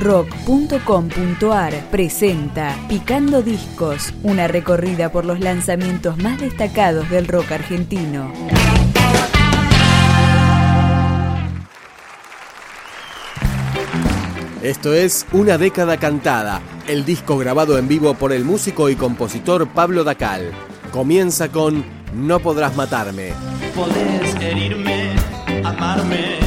rock.com.ar presenta Picando Discos, una recorrida por los lanzamientos más destacados del rock argentino. Esto es Una década cantada, el disco grabado en vivo por el músico y compositor Pablo Dacal. Comienza con No podrás matarme. Podés herirme, amarme,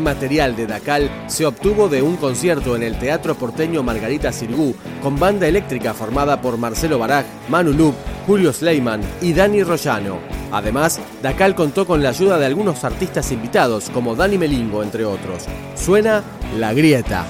Este material de Dacal se obtuvo de un concierto en el Teatro Porteño Margarita Sirgú, con banda eléctrica formada por Marcelo Baraj, Manu Lup, Julio Sleiman y Dani Rollano. Además, Dacal contó con la ayuda de algunos artistas invitados, como Dani Melingo, entre otros. Suena La Grieta.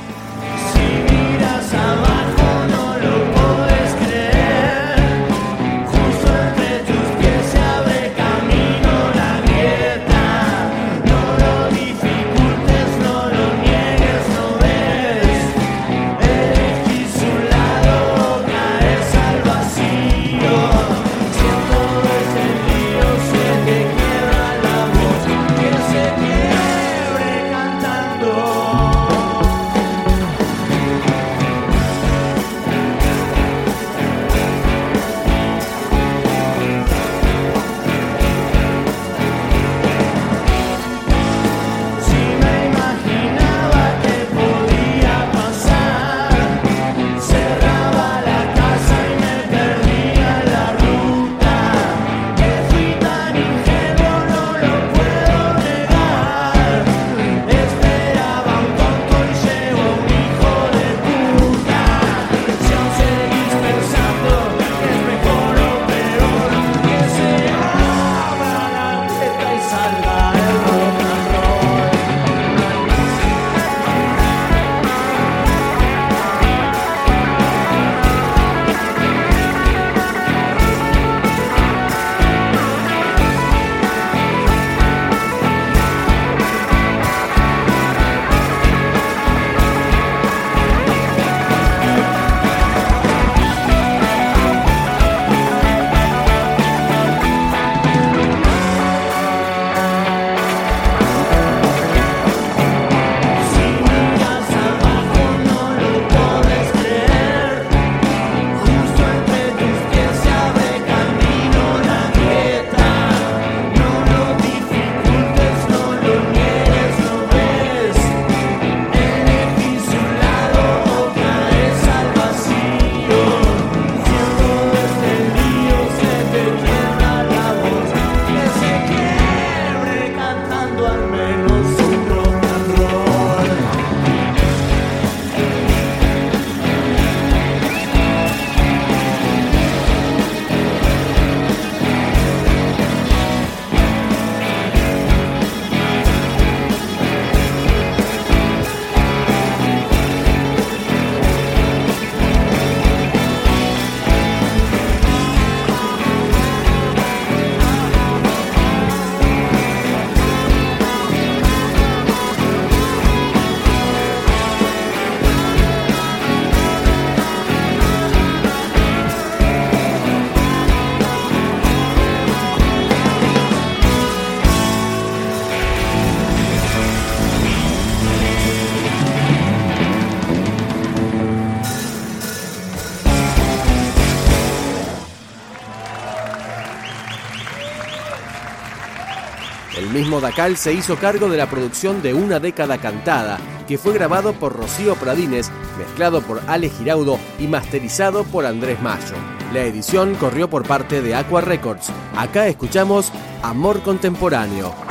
El mismo Dacal se hizo cargo de la producción de Una década cantada, que fue grabado por Rocío Pradines, mezclado por Ale Giraudo y masterizado por Andrés Mayo. La edición corrió por parte de Aqua Records. Acá escuchamos Amor Contemporáneo.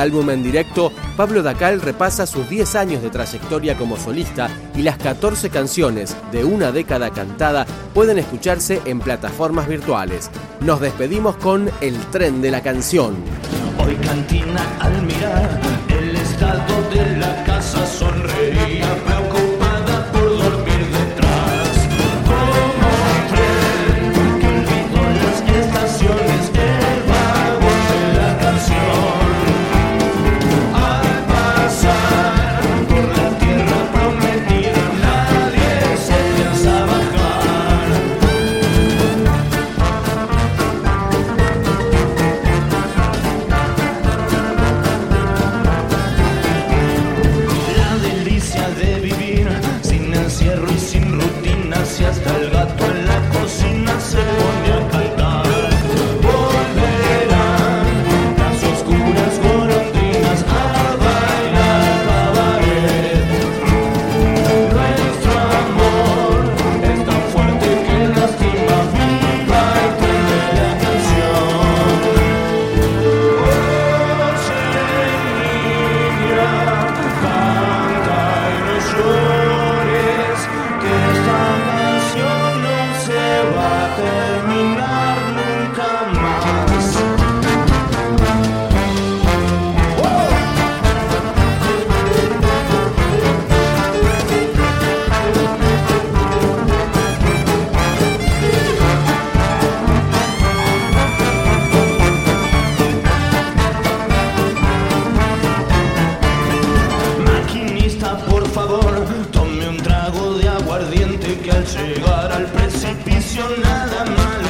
álbum en directo, Pablo Dacal repasa sus 10 años de trayectoria como solista y las 14 canciones de una década cantada pueden escucharse en plataformas virtuales. Nos despedimos con El tren de la canción. Hoy cantina al mirar el estado de there. que al llegar al precipicio nada malo.